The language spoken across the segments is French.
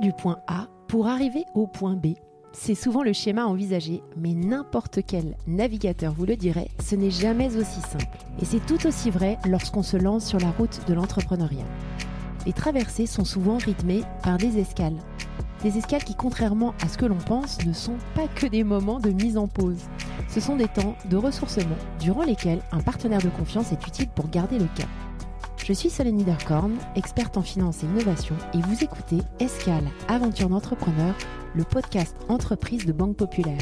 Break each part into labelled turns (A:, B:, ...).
A: Du point A pour arriver au point B. C'est souvent le schéma envisagé, mais n'importe quel navigateur vous le dirait, ce n'est jamais aussi simple. Et c'est tout aussi vrai lorsqu'on se lance sur la route de l'entrepreneuriat. Les traversées sont souvent rythmées par des escales. Des escales qui, contrairement à ce que l'on pense, ne sont pas que des moments de mise en pause. Ce sont des temps de ressourcement durant lesquels un partenaire de confiance est utile pour garder le cap. Je suis Solène Niederkorn, experte en finance et innovation, et vous écoutez Escale, aventure d'entrepreneur, le podcast entreprise de Banque Populaire.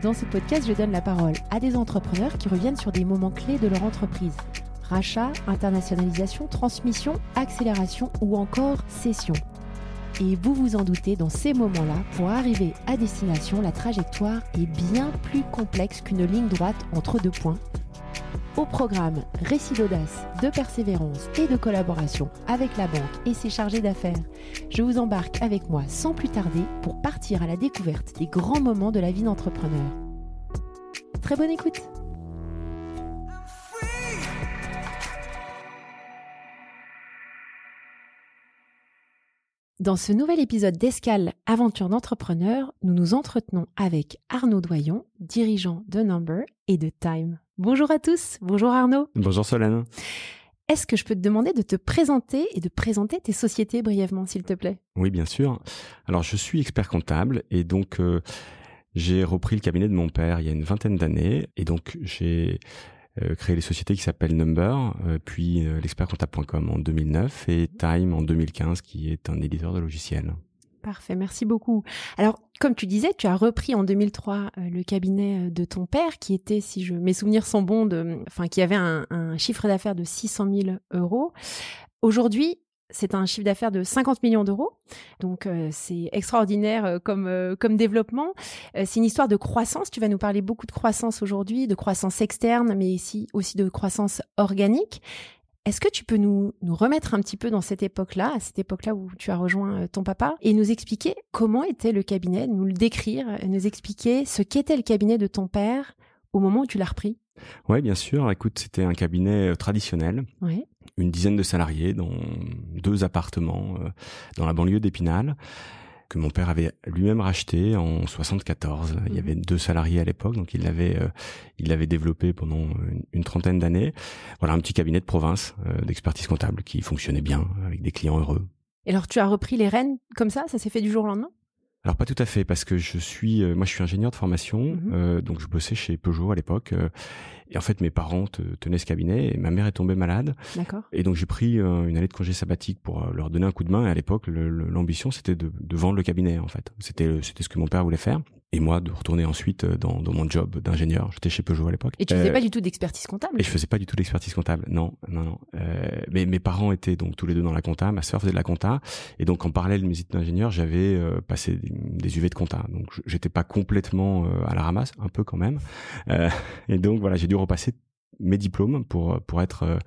A: Dans ce podcast, je donne la parole à des entrepreneurs qui reviennent sur des moments clés de leur entreprise. Rachat, internationalisation, transmission, accélération ou encore cession. Et vous vous en doutez, dans ces moments-là, pour arriver à destination, la trajectoire est bien plus complexe qu'une ligne droite entre deux points. Au programme, récit d'audace, de persévérance et de collaboration avec la banque et ses chargés d'affaires. Je vous embarque avec moi sans plus tarder pour partir à la découverte des grands moments de la vie d'entrepreneur. Très bonne écoute Dans ce nouvel épisode d'Escale Aventure d'entrepreneur, nous nous entretenons avec Arnaud Doyon, dirigeant de Number et de Time. Bonjour à tous, bonjour Arnaud.
B: Bonjour Solène.
A: Est-ce que je peux te demander de te présenter et de présenter tes sociétés brièvement, s'il te plaît?
B: Oui, bien sûr. Alors, je suis expert comptable et donc euh, j'ai repris le cabinet de mon père il y a une vingtaine d'années et donc j'ai créé les sociétés qui s'appellent Number, euh, puis euh, l'expertcomptable.com en 2009 et Time en 2015 qui est un éditeur de logiciels.
A: Parfait, merci beaucoup. Alors, comme tu disais, tu as repris en 2003 le cabinet de ton père, qui était, si je mes souvenirs sont bons, de, enfin, qui avait un chiffre d'affaires de 600 000 euros. Aujourd'hui, c'est un chiffre d'affaires de 50 millions d'euros. Donc euh, c'est extraordinaire euh, comme euh, comme développement. c'est une histoire de croissance. Tu vas nous parler beaucoup de croissance aujourd'hui, de croissance externe, mais ici aussi de croissance organique. Est-ce que tu peux nous, nous remettre un petit peu dans cette époque-là, à cette époque-là où tu as rejoint ton papa, et nous expliquer comment était le cabinet, nous le décrire, nous expliquer ce qu'était le cabinet de ton père au moment où tu l'as repris?
B: Oui, bien sûr. Écoute, c'était un cabinet traditionnel. Oui une dizaine de salariés dans deux appartements euh, dans la banlieue d'Épinal que mon père avait lui-même racheté en 74. Il y avait deux salariés à l'époque, donc il l'avait euh, il l'avait développé pendant une, trentaine d'années. Voilà un petit cabinet de province euh, d'expertise comptable qui fonctionnait bien avec des clients heureux.
A: Et alors tu as repris les rênes comme ça, ça s'est fait du jour au lendemain?
B: Alors pas tout à fait parce que je suis moi je suis ingénieur de formation mmh donc je bossais chez Peugeot à l'époque et en fait, mes parents tenaient ce cabinet et ma mère est tombée malade. D'accord. Et donc j'ai pris euh, une année de congé sabbatique pour euh, leur donner un coup de main. Et à l'époque, l'ambition c'était de, de, vendre le cabinet en fait. C'était c'était ce que mon père voulait faire et moi de retourner ensuite euh, dans, dans mon job d'ingénieur. J'étais chez Peugeot à l'époque.
A: Et tu faisais pas du tout d'expertise comptable
B: Et je faisais pas du tout d'expertise comptable. Non, non, non. Euh, mais mes parents étaient donc tous les deux dans la compta. Ma sœur faisait de la compta. Et donc en parallèle de mes études d'ingénieur, j'avais euh, passé des, UV de compta. Donc j'étais pas complètement à la ramasse, un peu quand même. et donc voilà, j'ai dû repasser mes diplômes pour pour être euh,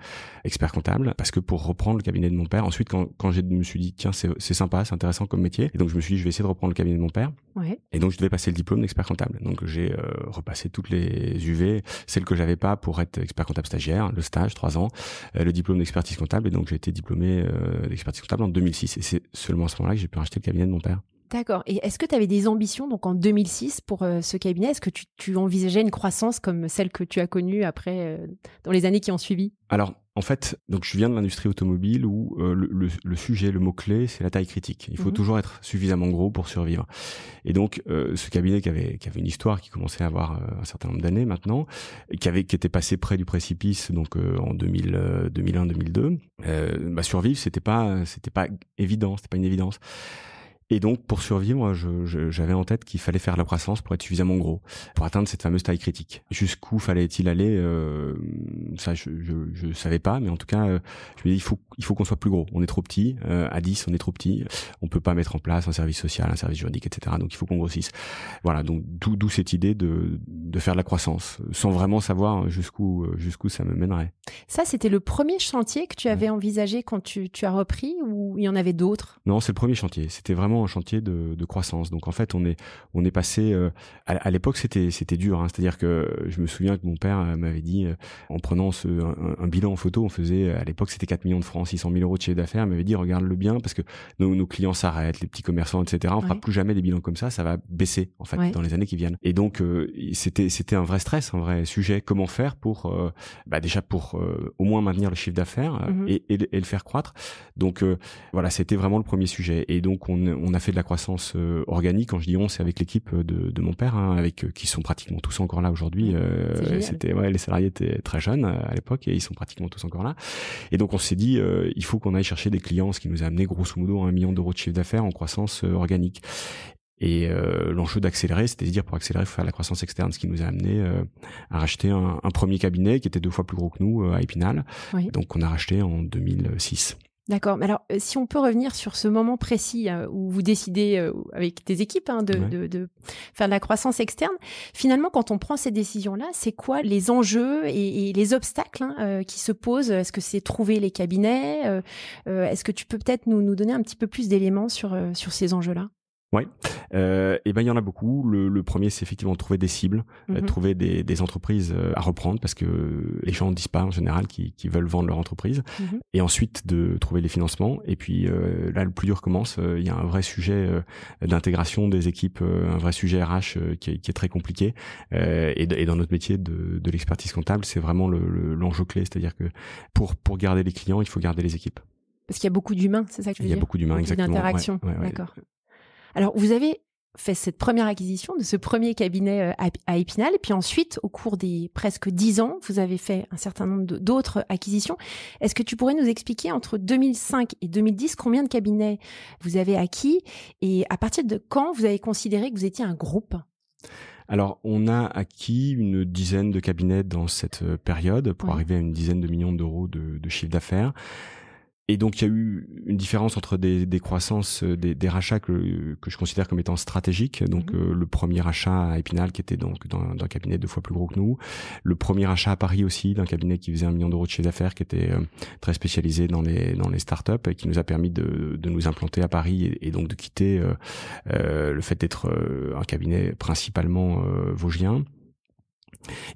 B: expert comptable. Parce que pour reprendre le cabinet de mon père ensuite quand quand je me suis dit tiens c'est c'est sympa c'est intéressant comme métier. Et donc je me suis dit je vais essayer de reprendre le cabinet de mon père. Ouais. et donc je devais passer le diplôme d'expert comptable. Donc j'ai euh, repassé toutes les UV celles que j'avais pas pour être expert comptable stagiaire le stage trois ans euh, le diplôme d'expertise comptable. Et donc j'ai été diplômé d'expertise comptable en 2006 et c'est seulement à ce moment-là que j'ai pu racheter le cabinet de mon père
A: D'accord. Et est-ce que tu avais des ambitions donc en 2006 pour euh, ce cabinet? Est-ce que tu, tu, envisageais une croissance comme celle que tu as connue après euh, dans les années qui ont suivi?
B: Alors en fait, donc je viens de l'industrie automobile où euh, le, le, sujet, le mot clé, c'est la taille critique. Il faut mhm. toujours être suffisamment gros pour survivre. Et donc ce cabinet qui avait qui avait une histoire qui commençait à avoir un certain nombre d'années maintenant, qui avait qui était passé près du précipice donc en 2000 2001 2002, bah, survivre c'était pas c'était pas évident, c'était pas une évidence. Et donc, pour survivre, j'avais en tête qu'il fallait faire la croissance pour être suffisamment gros, pour atteindre cette fameuse taille critique. Jusqu'où fallait-il aller euh, Ça, je, je, savais pas, mais en tout cas, euh, je me dis il faut il faut qu'on soit plus gros. On est trop petit. Euh, à 10, on est trop petit. On peut pas mettre en place un service social, un service juridique, etc. Donc, il faut qu'on grossisse. Voilà. Donc, d'où cette idée de de faire de la croissance, sans vraiment savoir jusqu'où jusqu'où ça me mènerait.
A: Ça, c'était le premier chantier que tu avais envisagé quand tu, as repris ou il y en avait d'autres?
B: Non, c'est le premier chantier. C'était vraiment un chantier de, croissance. Donc en fait, on est on est passé. Euh, à, l'époque, c'était c'était dur. Hein. C'est-à-dire que je me souviens que mon père euh, m'avait dit, euh, en prenant ce, un, bilan en photo, on faisait à l'époque c'était 4 millions de francs, 600 000 euros de chiffre d'affaires. Il m'avait dit regarde-le bien parce que nos, clients s'arrêtent, les petits commerçants, etc. On fera plus jamais des bilans comme ça. Ça va baisser en fait dans les années qui viennent. Et donc c'était c'était un vrai stress, un vrai sujet. Comment faire pour bah, déjà pour au moins maintenir le chiffre d'affaires mmh et, et, le faire croître. Donc voilà, c'était vraiment le premier sujet. Et donc on, on a fait de la croissance euh, organique. Quand je dis on, c'est avec l'équipe de, de, mon père, hein, avec euh, qui sont pratiquement tous encore là aujourd'hui. Euh, c'était ouais, les salariés étaient très jeunes à l'époque et ils sont pratiquement tous encore là. Et donc on s'est dit, il faut qu'on aille chercher des clients, ce qui nous a amené grosso modo un million d'euros de chiffre d'affaires en croissance organique. Et euh, l'enjeu d'accélérer, c'était de dire pour accélérer, il faut faire la croissance externe, ce qui nous a amené à racheter un, un, premier cabinet qui était deux fois plus gros que nous à Épinal. Donc on a racheté en 2006.
A: D'accord. Mais alors, euh, si on peut revenir sur ce moment précis euh, où vous décidez euh, avec des équipes hein, de, de, faire de la croissance externe, finalement, quand on prend ces décisions-là, c'est quoi les enjeux et, les obstacles hein, qui se posent? Est-ce que c'est trouver les cabinets Est-ce que tu peux peut-être nous, nous donner un petit peu plus d'éléments sur, sur ces enjeux-là?
B: Oui, euh, et ben il y en a beaucoup. Le, le premier, c'est effectivement trouver des cibles, euh, mhm. trouver des, des, entreprises euh, à reprendre parce que les gens ne disent pas en général qui, qui veulent vendre leur entreprise. Mhm. Et ensuite de trouver les financements. Et puis euh, là, le plus dur commence. Il y a un vrai sujet d'intégration des équipes, un vrai sujet RH qui est, qui, est, très compliqué. Et, et, dans notre métier de, de l'expertise comptable, c'est vraiment l'enjeu le, clé. C'est-à-dire que pour pour garder les clients, il faut garder les équipes.
A: Parce qu'il y a beaucoup d'humains, c'est ça que tu veux
B: dire Il y a beaucoup d'humains, exactement.
A: D'interaction, d'accord. Alors, vous avez fait cette première acquisition de ce premier cabinet euh, à Épinal, et puis ensuite, au cours des presque dix ans, vous avez fait un certain nombre d'autres acquisitions. Est-ce que tu pourrais nous expliquer entre 2005 et 2010 combien de cabinets vous avez acquis et à partir de quand vous avez considéré que vous étiez un groupe?
B: Alors, on a acquis une dizaine de cabinets dans cette euh, période pour arriver à une dizaine de millions d'euros de, de chiffre d'affaires. Et donc il y a eu une différence entre des, des croissances, euh, des, des, rachats que, que je considère comme étant stratégiques. Donc mhm. euh, le premier rachat à Épinal qui était donc dans, dans, un cabinet deux fois plus gros que nous. Le premier rachat à Paris aussi d'un cabinet qui faisait un million d'euros de chiffre d'affaires, qui était euh, très spécialisé dans les dans les startups et qui nous a permis de, de nous implanter à Paris et, et donc de quitter le fait d'être un cabinet principalement vosgien.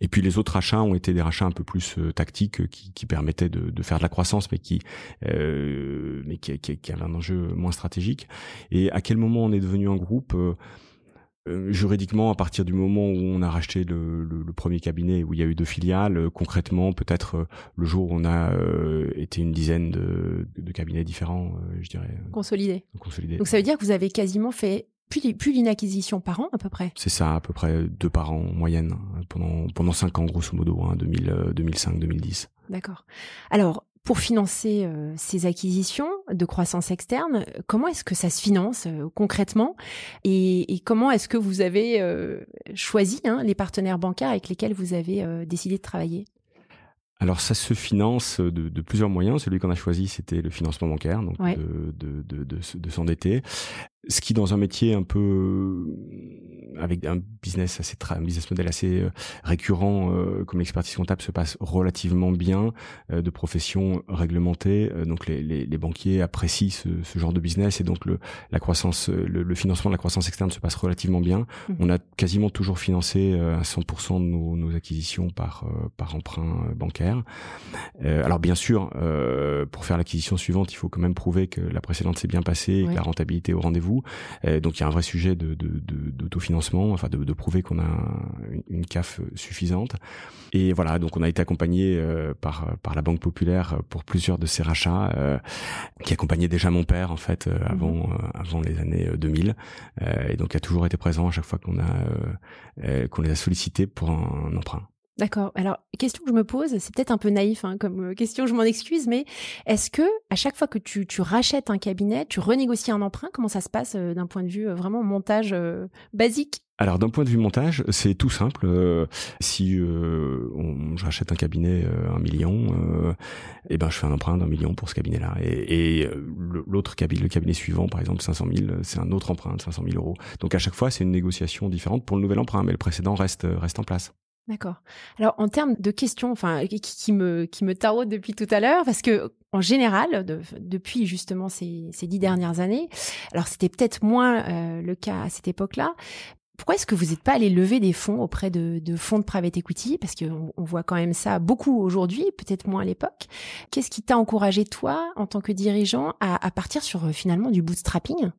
B: Et puis les autres achats ont été des rachats un peu plus euh, tactiques qui, qui, permettaient de, de, faire de la croissance, mais qui, euh, mais qui, qui, qui, avaient un enjeu moins stratégique. Et à quel moment on est devenu un groupe euh, juridiquement, à partir du moment où on a racheté le, le, le, premier cabinet où il y a eu deux filiales, concrètement, peut-être le jour où on a été une dizaine de, de cabinets différents, je dirais.
A: Consolidés.
B: Consolidés.
A: Donc ça veut dire que vous avez quasiment fait plus, plus d'une acquisition par an à peu près.
B: C'est ça, à peu près deux par an en moyenne pendant pendant cinq ans grosso modo, hein, 2000, 2005, 2010.
A: D'accord. Alors pour financer euh, ces acquisitions de croissance externe, comment est-ce que ça se finance euh, concrètement? Et, et, comment est-ce que vous avez euh, choisi hein, les partenaires bancaires avec lesquels vous avez décidé de travailler?
B: Alors ça se finance de, de plusieurs moyens. Celui qu'on a choisi, c'était le financement bancaire, donc de, de, de, de s'endetter ce qui dans un métier un peu euh, avec un business assez un business model assez euh, récurrent euh, comme l'expertise comptable se passe relativement bien de profession réglementée donc les, les, les banquiers apprécient ce, ce, genre de business et donc le la croissance le, financement de la croissance externe se passe relativement bien. Mmh. on a quasiment toujours financé à 100% de nos, nos, acquisitions par par emprunt bancaire. Alors bien sûr pour faire l'acquisition suivante il faut quand même prouver que la précédente s'est bien passée et que la rentabilité est au rendez-vous euh, donc il y a un vrai sujet de, d'autofinancement, enfin de, prouver qu'on a une, CAF suffisante. Et voilà, donc on a été accompagné euh, par par la Banque Populaire pour plusieurs de ces rachats, euh, qui accompagnait déjà mon père en fait avant mhm. avant les années 2000, et donc a toujours été présent à chaque fois qu'on a qu'on les a sollicités pour un emprunt.
A: D'accord. Alors, question que je me pose, c'est peut-être un peu naïf hein, comme euh, question, je m'en excuse, mais est-ce que à chaque fois que tu, rachètes un cabinet, tu renégocies un emprunt Comment ça se passe euh, d'un point de vue euh, vraiment montage basique?
B: Alors d'un point de vue montage, c'est tout simple. si je rachète un cabinet un million, et eh ben je fais un emprunt d'un million pour ce cabinet-là. Et, et l'autre cabinet, le cabinet suivant, par exemple 500 000, c'est un autre emprunt de 500 000 euros. Donc à chaque fois, c'est une négociation différente pour le nouvel emprunt, mais le précédent reste reste en place.
A: D'accord. Alors en termes de questions, enfin qui, me qui me taraude depuis tout à l'heure, parce que en général, depuis justement ces, ces, dix dernières années, alors c'était peut-être moins euh, le cas à cette époque-là. Pourquoi est-ce que vous n'êtes pas allé lever des fonds auprès de, de fonds de private equity? Parce qu'on on voit quand même ça beaucoup aujourd'hui, peut-être moins à l'époque. Qu'est-ce qui t'a encouragé, toi, en tant que dirigeant, à, à partir sur euh, finalement du bootstrapping?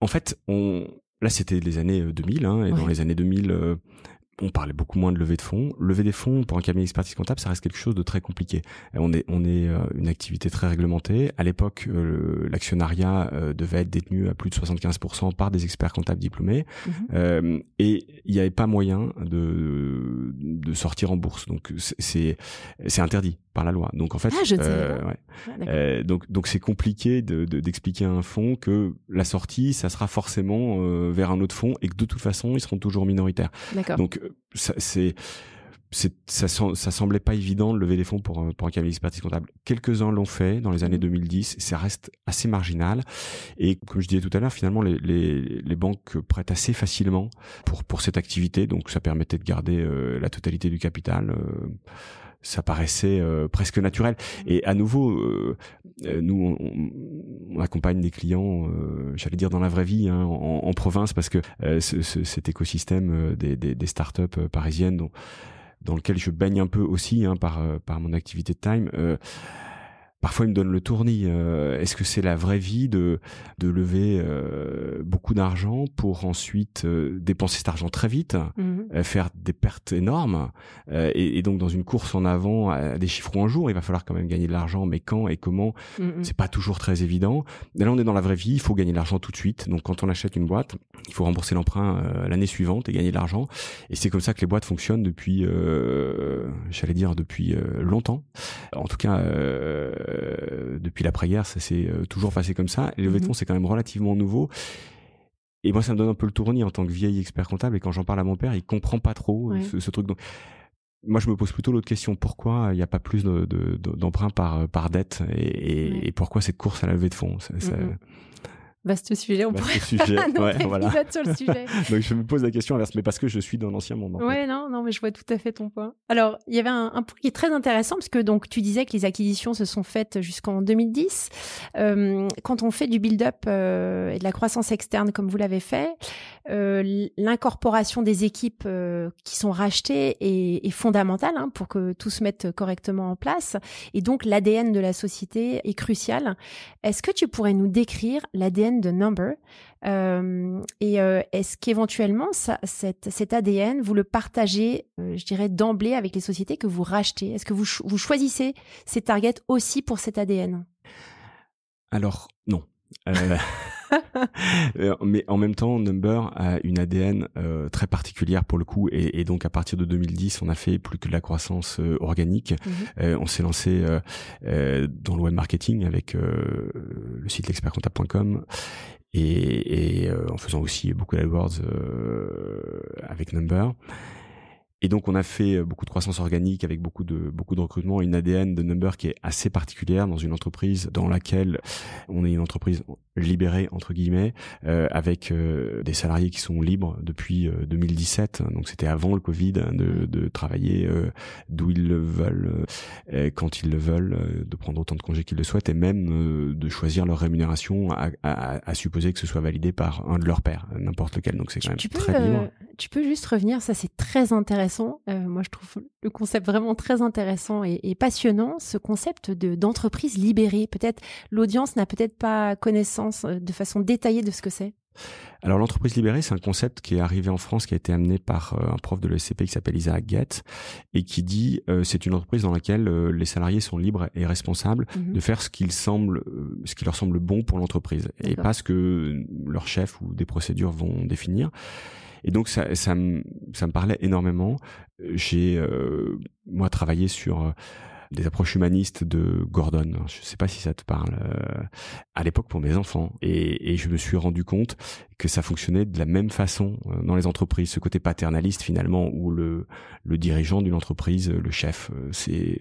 B: En fait, on... là, c'était les années 2000, euh, hein, et dans les années 2000, on parlait beaucoup moins de levée de fonds. Lever des fonds pour un cabinet d'expertise comptable, ça reste quelque chose de très compliqué. On est, on est euh, une activité très réglementée. À l'époque, euh, l'actionnariat euh, devait être détenu à plus de 75% par des experts comptables diplômés, mhm. et il n'y avait pas moyen de, de sortir en bourse. Donc c'est, c'est interdit par la loi. Donc en fait,
A: ah,
B: ouais. donc donc c'est compliqué de, d'expliquer à un fonds que la sortie, ça sera forcément vers un autre fonds et que de toute façon, ils seront toujours minoritaires. Donc c'est ça, ça semblait pas évident de lever des fonds pour, pour un cabinet d'expertise comptable. Quelques-uns l'ont fait dans les années 2010, mmh. ça reste assez marginal. Et comme je disais tout à l'heure, finalement, les, les, les, banques prêtent assez facilement pour, pour cette activité, donc ça permettait de garder euh, la totalité du capital. Euh, ça paraissait euh, presque naturel. Mmh. Et à nouveau, euh, euh, nous, on, accompagne des clients, j'allais dire dans la vraie vie, hein, en, en, province, parce que ce, cet écosystème des, des, des startups parisiennes, dont, dans lequel je baigne un peu aussi hein, par, par mon activité de time, parfois il me donne le tournis. Euh, est-ce que c'est la vraie vie de, de lever euh, beaucoup d'argent pour ensuite euh, dépenser cet argent très vite, mhm. faire des pertes énormes et, donc dans une course en avant à des chiffres en jour, il va falloir quand même gagner de l'argent, mais quand et comment, mhm. c'est pas toujours très évident. Et là on est dans la vraie vie, il faut gagner de l'argent tout de suite. Donc quand on achète une boîte, il faut rembourser l'emprunt l'année suivante et gagner de l'argent. Et c'est comme ça que les boîtes fonctionnent depuis, j'allais dire depuis longtemps. En tout cas euh, depuis l'après-guerre, ça s'est euh, toujours passé comme ça. Et le levée de fonds, c'est quand même relativement nouveau. Et moi, ça me donne un peu le tournis en tant que vieil expert comptable. Et quand j'en parle à mon père, il comprend pas trop euh, ce, truc. Donc, moi, je me pose plutôt l'autre question pourquoi il n'y a pas plus d'emprunts de, par par dette et, pourquoi cette course à la levée de fonds? Ça,
A: Vaste sujet, on pourrait
B: sujet. ouais, voilà.
A: sur le sujet.
B: Donc je me pose la question inverse, mais parce que je suis dans l'ancien monde.
A: ouais, non, non, mais je vois tout à fait ton point. Alors, il y avait un, point qui est très intéressant, parce que donc tu disais que les acquisitions se sont faites jusqu'en 2010. Euh, quand on fait du build-up euh, et de la croissance externe comme vous l'avez fait, euh, l'incorporation des équipes euh, qui sont rachetées est, est fondamentale hein, pour que tout se mette correctement en place. Et donc l'ADN de la société est crucial. Est-ce que tu pourrais nous décrire l'ADN de Number. Euh, et euh, est-ce qu'éventuellement, cet, ADN, vous le partagez, euh, je dirais, d'emblée avec les sociétés que vous rachetez? Est-ce que vous, vous choisissez ces targets aussi pour cet ADN
B: Alors, non. Euh, mais en même temps, Number a une ADN euh, très particulière pour le coup, et, et, donc à partir de 2010, on a fait plus que de la croissance euh, organique. Mhm. on s'est lancé dans le web marketing avec le site l'expertcomptable.com et, et en faisant aussi beaucoup d'AdWords avec Number. Et donc on a fait euh, beaucoup de croissance organique avec beaucoup de beaucoup de recrutement, une ADN de Number qui est assez particulière dans une entreprise dans laquelle on est une entreprise libérée entre guillemets euh, avec euh, des salariés qui sont libres depuis 2017. Donc c'était avant le Covid hein, de, de travailler d'où ils le veulent, quand ils le veulent, de prendre autant de congés qu'ils le souhaitent et même de choisir leur rémunération à, à, à, supposer que ce soit validé par un de leurs pairs, n'importe lequel. Donc c'est quand même très libre.
A: Tu peux juste revenir, ça c'est très intéressant euh, moi, je trouve le concept vraiment très intéressant et, passionnant. Ce concept de d'entreprise libérée. Peut-être l'audience n'a peut-être pas connaissance euh, de façon détaillée de ce que c'est.
B: Alors l'entreprise libérée, c'est un concept qui est arrivé en France, qui a été amené par euh, un prof de l'ESCP qui s'appelle Isaac Guett et qui dit c'est une entreprise dans laquelle les salariés sont libres et responsables mhm. de faire ce qu'il semble, ce qui leur semble bon pour l'entreprise et pas ce que leur chef ou des procédures vont définir. Et donc ça, me, parlait énormément. J'ai euh, moi travaillé sur euh, des approches humanistes de Gordon. Je ne sais pas si ça te parle. Euh, à l'époque pour mes enfants, et, je me suis rendu compte que ça fonctionnait de la même façon dans les entreprises. Ce côté paternaliste finalement, où le dirigeant d'une entreprise, le chef, c'est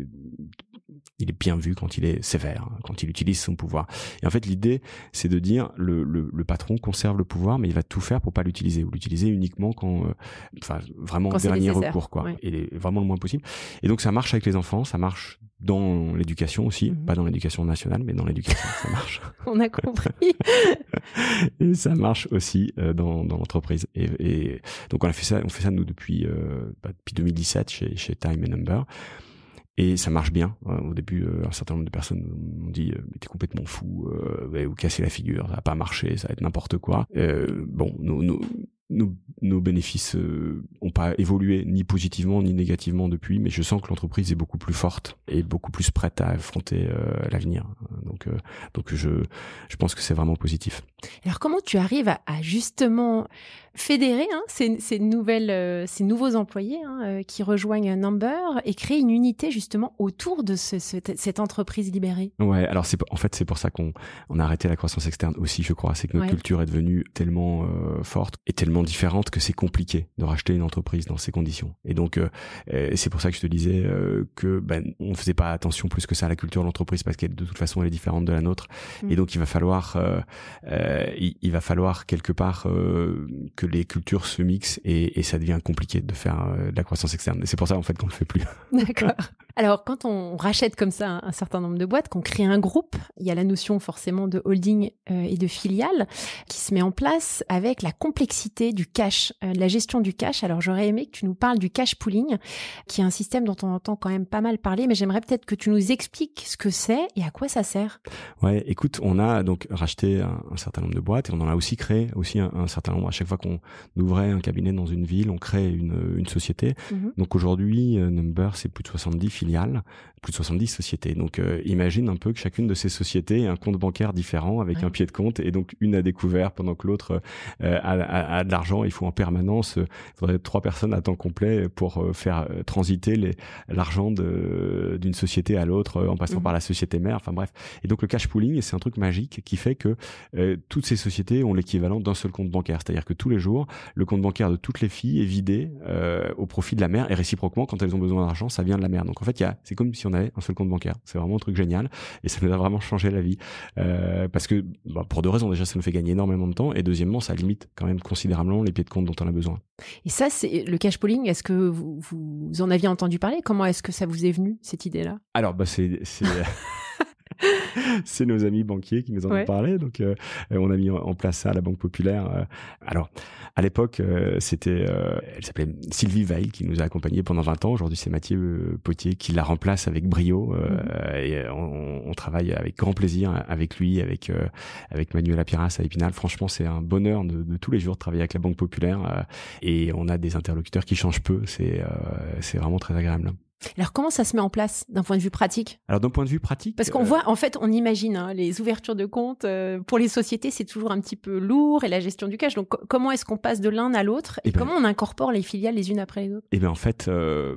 B: Il est bien vu quand il est sévère, quand il utilise son pouvoir. Et en fait, l'idée, c'est de dire le, le, le, patron conserve le pouvoir, mais il va tout faire pour pas l'utiliser ou l'utiliser uniquement quand, euh, enfin, vraiment
A: quand
B: dernier recours, quoi. Et vraiment le moins possible. Et donc, ça marche avec les enfants, ça marche dans l'éducation aussi, mhm. pas dans l'éducation nationale, mais dans l'éducation, ça marche.
A: On a compris.
B: et ça marche aussi euh, dans, dans l'entreprise. Et, et, donc on a fait ça, on fait ça nous depuis euh, bah, depuis 2017 chez, chez Time and Number. Et ça marche bien. Au début, euh, un certain nombre de personnes m'ont dit euh, "Mais t'es complètement fou, euh, vous cassez la figure, ça va pas marcher, ça va être n'importe quoi." Euh, bon, nous, nos, nos bénéfices euh, ont pas évolué ni positivement ni négativement depuis, mais je sens que l'entreprise est beaucoup plus forte et beaucoup plus prête à affronter euh, l'avenir. Donc, euh, donc je, je pense que c'est vraiment positif.
A: Alors, comment tu arrives à, à justement fédérer hein, ces, ces, nouvelles, euh, ces nouveaux employés hein, qui rejoignent Number et créer une unité justement autour de ce, cette entreprise libérée
B: Ouais, alors c'est en fait c'est pour ça qu'on on a arrêté la croissance externe aussi, je crois. C'est que notre culture est devenue tellement forte et tellement différente que c'est compliqué de racheter une entreprise dans ces conditions. Et donc, euh, c'est pour ça que je te disais euh, que ben, on faisait pas attention plus que ça à la culture de l'entreprise parce qu'elle de toute façon elle est différente de la nôtre. Mm. Et donc, il va falloir, euh, euh il, va falloir quelque part que les cultures se mixent et, ça devient compliqué de faire de la croissance externe. C'est pour ça en fait qu'on le fait plus.
A: D'accord. Alors, quand on rachète comme ça un, certain nombre de boîtes, qu'on crée un groupe, il y a la notion forcément de holding et de filiale qui se met en place avec la complexité du cash, euh, de la gestion du cash. Alors j'aurais aimé que tu nous parles du cash pooling, qui est un système dont on entend quand même pas mal parler, mais j'aimerais peut-être que tu nous expliques ce que c'est et à quoi ça sert.
B: Ouais, écoute, on a donc racheté un, certain nombre de boîtes et on en a aussi créé aussi un, certain nombre. À chaque fois qu'on ouvrait un cabinet dans une ville, on crée une, une société. Mhm. Donc aujourd'hui, euh, Number, c'est plus de 70 filiales, plus de 70 sociétés. Donc euh, imagine un peu que chacune de ces sociétés ait un compte bancaire différent avec un pied de compte et donc une a découvert pendant que l'autre euh, a, a, a, de l'argent. Il faut en permanence, euh, il faudrait trois personnes à temps complet pour euh, faire transiter l'argent d'une société à l'autre en passant mmh. par la société mère. Enfin bref. Et donc le cash pooling, c'est un truc magique qui fait que toutes ces sociétés ont l'équivalent d'un seul compte bancaire. C'est-à-dire que tous les jours, le compte bancaire de toutes les filles est vidé au profit de la mère et réciproquement, quand elles ont besoin d'argent, ça vient de la mère. Donc en fait, c'est comme si on avait un seul compte bancaire. C'est vraiment un truc génial et ça nous a vraiment changé la vie. Euh, parce que bah, pour deux raisons, déjà ça nous fait gagner énormément de temps et deuxièmement ça limite quand même considérablement les pieds de compte dont on a besoin.
A: Et ça, c'est le cash pooling. Est-ce que vous, vous en aviez entendu parler? Comment est-ce que ça vous est venu cette idée-là?
B: Alors bah c'est c'est nos amis banquiers qui nous en ont parlé. Donc, euh, on a mis en place ça à la Banque Populaire. Euh. alors, à l'époque, euh, c'était, elle s'appelait Sylvie Veil qui nous a accompagnés pendant 20 ans. Aujourd'hui, c'est Mathieu Potier qui la remplace avec brio. Mm-hmm. Et on, on, travaille avec grand plaisir avec lui, avec avec Manuel Apiras à Épinal. Franchement, c'est un bonheur de, de, tous les jours de travailler avec la Banque Populaire. et on a des interlocuteurs qui changent peu. C'est c'est vraiment très agréable.
A: Alors comment ça se met en place d'un point de vue pratique?
B: Alors d'un point de vue pratique,
A: parce qu'on euh, voit, en fait, on imagine hein, les ouvertures de compte euh, pour les sociétés, c'est toujours un petit peu lourd et la gestion du cash. Donc comment est-ce qu'on passe de l'un à l'autre et, eh ben comment on incorpore les filiales les unes après les autres?
B: Eh bien en fait, euh,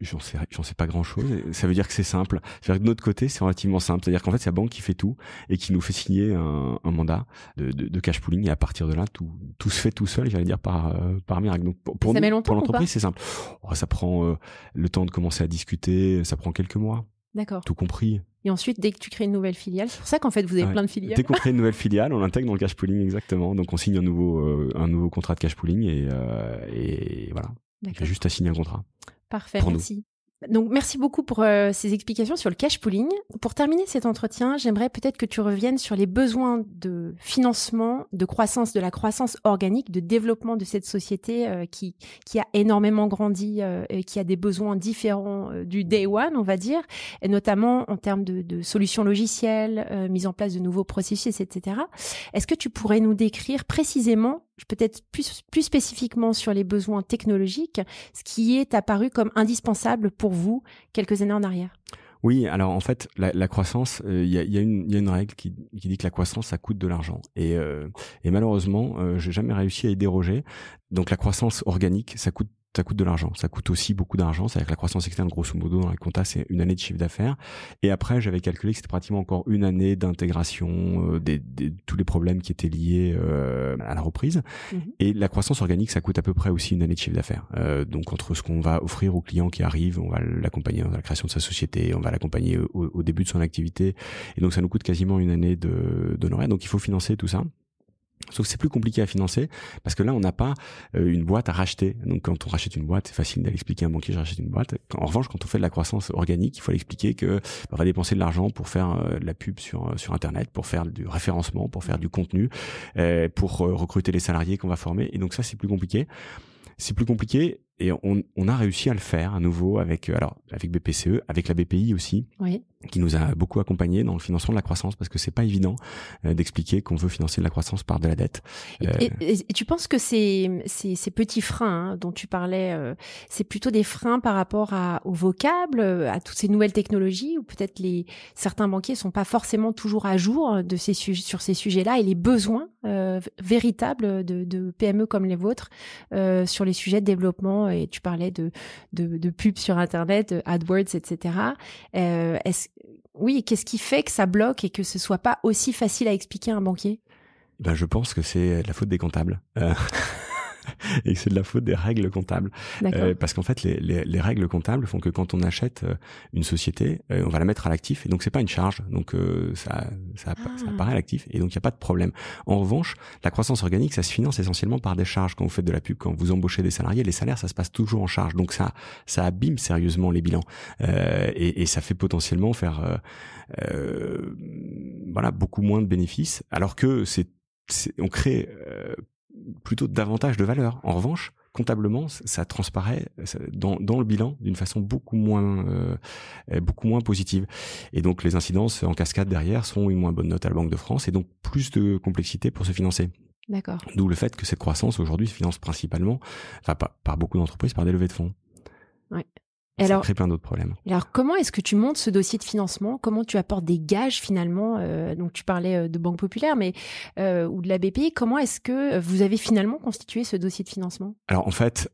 B: j'en sais, pas grand chose. Ça veut dire que c'est simple. C'est-à-dire que de notre côté, c'est relativement simple. C'est-à-dire qu'en fait, c'est la banque qui fait tout et qui nous fait signer un, un mandat de, de, de, cash pooling et à partir de là, tout, tout se fait tout seul. J'allais dire par par miracle. Donc
A: pour, pour, pour
B: l'entreprise, c'est simple. Oh, ça prend le temps de commencer à discuter ça prend quelques mois.
A: D'accord.
B: Tout compris.
A: Et ensuite, dès que tu crées une nouvelle filiale, c'est pour ça qu'en fait vous avez plein de filiales.
B: Dès qu'on crée une nouvelle filiale, on l'intègre dans le cash pooling exactement. Donc on signe un nouveau euh, un nouveau contrat de cash pooling et, euh, et voilà. Il y a juste à signer un contrat.
A: Parfait, merci. Donc merci beaucoup pour euh, ces explications sur le cash pooling. Pour terminer cet entretien, j'aimerais peut-être que tu reviennes sur les besoins de financement, de croissance, de la croissance organique, de développement de cette société euh, qui qui a énormément grandi euh, et qui a des besoins différents du day one, on va dire, et notamment en termes de, de solutions logicielles, mise en place de nouveaux processus, etc. Est-ce que tu pourrais nous décrire précisément peut-être plus, plus spécifiquement sur les besoins technologiques, ce qui est apparu comme indispensable pour vous quelques années en arrière
B: oui, alors en fait, la, croissance, euh, il y, a, une règle qui, dit que la croissance, ça coûte de l'argent. Et, euh, et malheureusement, euh, j'ai jamais réussi à y déroger. Donc la croissance organique, ça coûte ça coûte de l'argent. Ça coûte aussi beaucoup d'argent. C'est-à-dire que la croissance externe, grosso modo, dans les comptas, c'est une année de chiffre d'affaires. Et après, j'avais calculé que c'était pratiquement encore une année d'intégration, euh, des, tous les problèmes qui étaient liés euh, à la reprise. Mhm. Et la croissance organique, ça coûte à peu près aussi une année de chiffre d'affaires. Euh, donc entre ce qu'on va offrir au client qui arrive, on va l'accompagner dans la création de sa société, on va l'accompagner au, début de son activité. Et donc ça nous coûte quasiment une année d'honoraires. Donc il faut financer tout ça. Sauf que c'est plus compliqué à financer parce que là, on n'a pas euh, une boîte à racheter. Donc, quand on rachète une boîte, c'est facile d'aller expliquer à un banquier, je rachète une boîte. En revanche, quand on fait de la croissance organique, il faut expliquer que on va dépenser de l'argent pour faire euh, de la pub sur euh, sur Internet, pour faire du référencement, pour faire du contenu, pour recruter les salariés qu'on va former. Et donc ça, c'est plus compliqué. C'est plus compliqué et on, on, a réussi à le faire à nouveau avec alors avec BPCE, avec la BPI aussi.
A: Oui
B: qui nous a beaucoup accompagné dans le financement de la croissance parce que c'est pas évident euh, d'expliquer qu'on veut financer de la croissance par de la dette.
A: Et, euh, tu penses que ces, ces, ces petits freins hein, dont tu parlais, euh, c'est plutôt des freins par rapport à, au vocable, à toutes ces nouvelles technologies ou peut-être les certains banquiers sont pas forcément toujours à jour de ces sur ces sujets-là et les besoins véritables de, de, PME comme les vôtres sur les sujets de développement et tu parlais de de, de pubs sur internet, AdWords, etc. Est-ce oui, qu'est-ce qui fait que ça bloque et que ce soit pas aussi facile à expliquer à un banquier?
B: Ben, je pense que c'est la faute des comptables. Euh, et c'est de la faute des règles comptables. Euh, parce qu'en fait, les, les, les, règles comptables font que quand on achète euh, une société, euh, on va la mettre à l'actif, et donc c'est pas une charge, donc euh, ça, ça, ça, ah. apparaît à l'actif, et donc il n'y a pas de problème. En revanche, la croissance organique, ça se finance essentiellement par des charges. Quand vous faites de la pub, quand vous embauchez des salariés, les salaires, ça se passe toujours en charge, donc ça, ça abîme sérieusement les bilans, et, et, ça fait potentiellement faire, voilà, beaucoup moins de bénéfices, alors que c'est on crée euh, plutôt davantage de valeur. En revanche, comptablement, ça transparaît dans, dans le bilan d'une façon beaucoup moins euh, beaucoup moins positive. Et donc les incidences en cascade derrière sont une moins bonne note à la Banque de France et donc plus de complexité pour se financer.
A: D'accord.
B: D'où le fait que cette croissance aujourd'hui se finance principalement, enfin par, par beaucoup d'entreprises, par des levées de fonds.
A: Ouais
B: ça crée plein d'autres problèmes.
A: Alors, comment est-ce que tu montes ce dossier de financement? Comment tu apportes des gages finalement? Euh, Donc, tu parlais euh, de Banque Populaire, mais euh, ou de la BPI. Comment est-ce que vous avez finalement constitué ce dossier de financement?
B: Alors, en fait,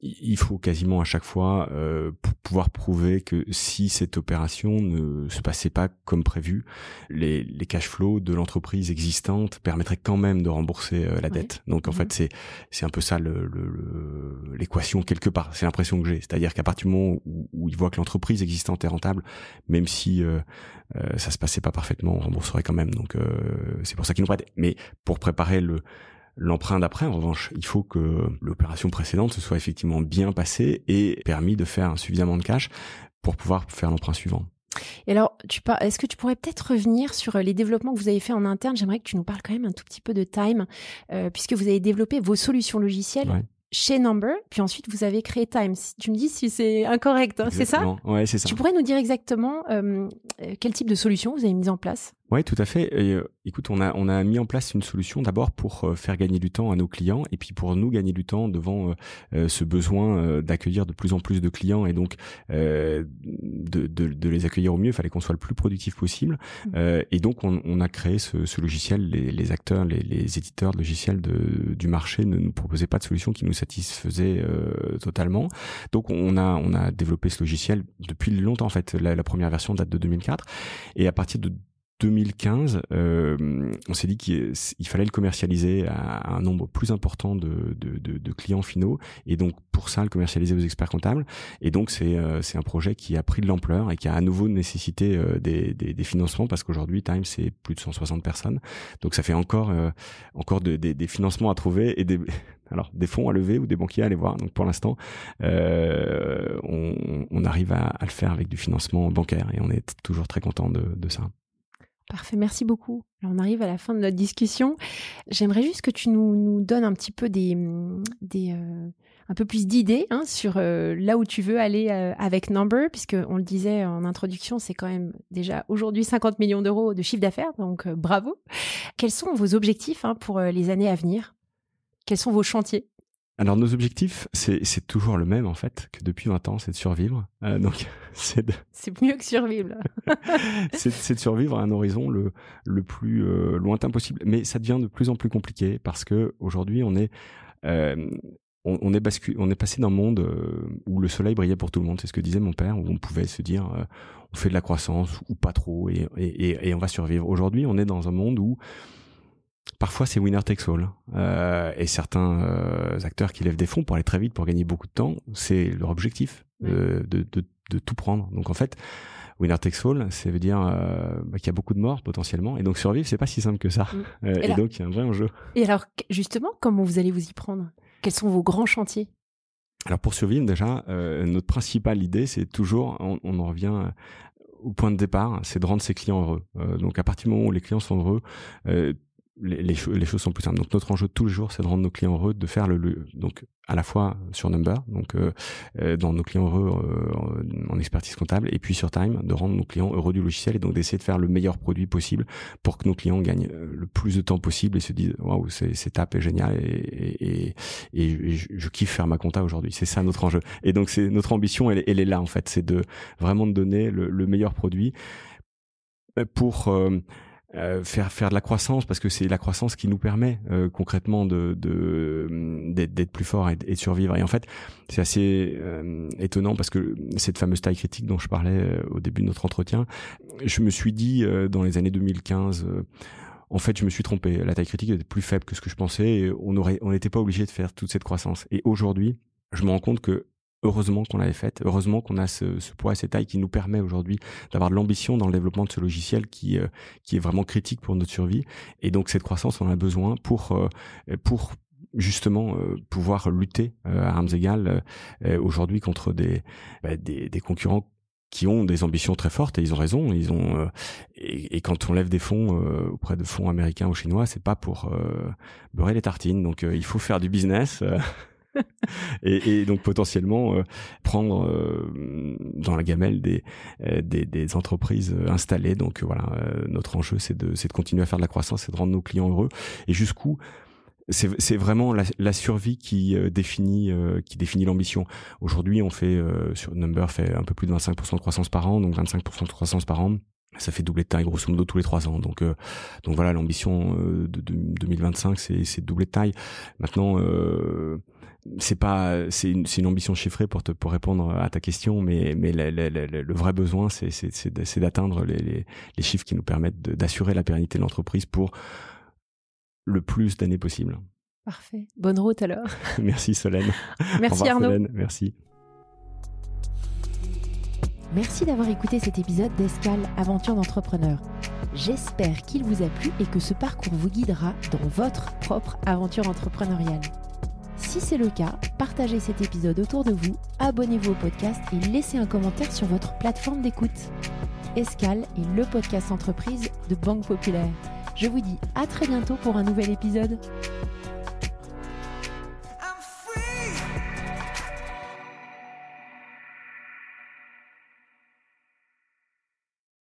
B: il faut quasiment à chaque fois euh, pouvoir prouver que si cette opération ne se passait pas comme prévu, les, les cash flows de l'entreprise existante permettraient quand même de rembourser euh, la dette. Donc en mhm. fait c'est c'est un peu ça l'équation le, quelque part. C'est l'impression que j'ai, c'est-à-dire qu'à partir du moment où, où ils voient que l'entreprise existante est rentable, même si euh, euh ça se passait pas parfaitement, on rembourserait quand même. Donc euh, c'est pour ça qu'ils nous prêtent. Mais pour préparer le L'emprunt d'après, en revanche, il faut que l'opération précédente se soit effectivement bien passée et permis de faire suffisamment de cash pour pouvoir faire l'emprunt suivant.
A: Et alors, tu est-ce que tu pourrais peut-être revenir sur euh, les développements que vous avez fait en interne? J'aimerais que tu nous parles quand même un tout petit peu de Time, euh, puisque vous avez développé vos solutions logicielles chez Number, puis ensuite vous avez créé Time. Tu me dis si c'est incorrect, hein, c'est ça?
B: Ouais, c'est ça.
A: Tu pourrais nous dire exactement euh, quel type de solution vous avez mis en place?
B: Oui, tout à fait. Euh, écoute, on a on a mis en place une solution d'abord pour euh, faire gagner du temps à nos clients et puis pour nous gagner du temps devant euh, ce besoin d'accueillir de plus en plus de clients et donc de, de, de, les accueillir au mieux. Il fallait qu'on soit le plus productif possible mmh. et donc on, on, a créé ce, ce logiciel. Les, les acteurs, les, les, éditeurs de logiciels de, du marché ne nous proposaient pas de solution qui nous satisfaisait totalement. Donc on a on a développé ce logiciel depuis longtemps en fait. La, la première version date de 2004 et à partir de 2015, euh, on s'est dit qu'il fallait le commercialiser à, un nombre plus important de, de, de, de, clients finaux et donc pour ça le commercialiser aux experts comptables. Et donc c'est euh, un projet qui a pris de l'ampleur et qui a à nouveau nécessité euh, des, des, des, financements parce qu'aujourd'hui Time c'est plus de 160 personnes. Donc ça fait encore euh, encore des financements à trouver et des alors des fonds à lever ou des banquiers à aller voir. Donc pour l'instant, euh, on, on, arrive à, à, le faire avec du financement bancaire et on est toujours très content de, de ça.
A: Parfait, merci beaucoup. Alors on arrive à la fin de notre discussion. J'aimerais juste que tu nous, nous, donnes un petit peu des, des euh, un peu plus d'idées hein, sur euh, là où tu veux aller euh, avec Number, puisque on le disait en introduction, c'est quand même déjà aujourd'hui 50 millions d'euros de chiffre d'affaires, donc bravo. Quels sont vos objectifs hein, pour les années à venir? Quels sont vos chantiers?
B: Alors nos objectifs, c'est toujours le même en fait que depuis 20 ans, c'est de survivre. Euh, donc
A: c'est c'est mieux que survivre.
B: c'est de survivre à un horizon le le plus euh, lointain possible. Mais ça devient de plus en plus compliqué parce que aujourd'hui on est euh, on, est bascu on est passé d'un monde où le soleil brillait pour tout le monde, c'est ce que disait mon père, où on pouvait se dire on fait de la croissance ou pas trop et, et, et on va survivre. Aujourd'hui, on est dans un monde où parfois c'est winner takes all. Euh, et certains euh, acteurs qui lèvent des fonds pour aller très vite, pour gagner beaucoup de temps, c'est leur objectif de, de, de, tout prendre. Donc en fait, winner takes all, ça veut dire euh, bah, qu'il y a beaucoup de morts potentiellement. Et donc survivre, c'est pas si simple que ça. Mm. Euh, et, donc il y a un vrai enjeu.
A: Et alors justement, comment vous allez vous y prendre? Quels sont vos grands chantiers?
B: Alors pour survivre déjà, euh, notre principale idée, c'est toujours, on, on, en revient au point de départ, c'est de rendre ses clients heureux. donc à partir du moment où les clients sont heureux, les, choses sont plus simples. Donc notre enjeu tous les jours, c'est de rendre nos clients heureux, de faire le, donc à la fois sur Number, donc euh, euh dans nos clients heureux euh, en expertise comptable, et puis sur Time, de rendre nos clients heureux du logiciel et donc d'essayer de faire le meilleur produit possible pour que nos clients gagnent euh, le plus de temps possible et se disent waouh c'est c'est tap et génial et, et, et, je, kiffe faire ma compta aujourd'hui. C'est ça notre enjeu. Et donc c'est notre ambition, elle, elle, est là en fait, c'est de vraiment de donner le, le meilleur produit pour euh, faire faire de la croissance parce que c'est la croissance qui nous permet euh, concrètement de d'être plus fort et, de survivre et en fait c'est assez euh, étonnant parce que cette fameuse taille critique dont je parlais au début de notre entretien je me suis dit dans les années 2015 en fait, je me suis trompé. La taille critique était plus faible que ce que je pensais. Et on aurait, on n'était pas obligé de faire toute cette croissance. Et aujourd'hui, je me rends compte que heureusement qu'on l'avait faite, heureusement qu'on a ce, ce, poids et cette taille qui nous permet aujourd'hui d'avoir de l'ambition dans le développement de ce logiciel qui, euh, qui est vraiment critique pour notre survie. Et donc cette croissance, on en a besoin pour, euh, pour justement euh, pouvoir lutter à armes égales aujourd'hui contre des, bah, des, des concurrents qui ont des ambitions très fortes et ils ont raison. Ils ont et, et, quand on lève des fonds auprès de fonds américains ou chinois, c'est pas pour beurrer les tartines. Donc il faut faire du business. et, et, donc potentiellement euh, prendre euh, dans la gamelle des, euh, des, des, entreprises installées. Donc voilà, notre enjeu c'est de, de continuer à faire de la croissance et de rendre nos clients heureux. Et jusqu'où c'est vraiment la, la, survie qui définit qui définit l'ambition. Aujourd'hui, on fait sur Number fait un peu plus de 25% de croissance par an, donc 25% de croissance par an ça fait doubler de taille grosso modo tous les trois ans. Donc, donc voilà, l'ambition de, de, 2025, c'est de doubler de taille. Maintenant, euh, c'est pas c'est une, une, ambition chiffrée pour te pour répondre à ta question mais mais le, le, le vrai besoin c'est c'est d'atteindre les, les, les, chiffres qui nous permettent d'assurer la pérennité de l'entreprise pour le plus d'années possible.
A: Parfait. Bonne route alors.
B: Merci Solène.
A: Merci Arnaud. Solène.
B: Merci.
A: Merci d'avoir écouté cet épisode d'Escale Aventure d'entrepreneur. J'espère qu'il vous a plu et que ce parcours vous guidera dans votre propre aventure entrepreneuriale. Si c'est le cas, partagez cet épisode autour de vous, abonnez-vous au podcast et laissez un commentaire sur votre plateforme d'écoute. Escale est le podcast entreprise de Banque Populaire. Je vous dis à très bientôt pour un nouvel épisode.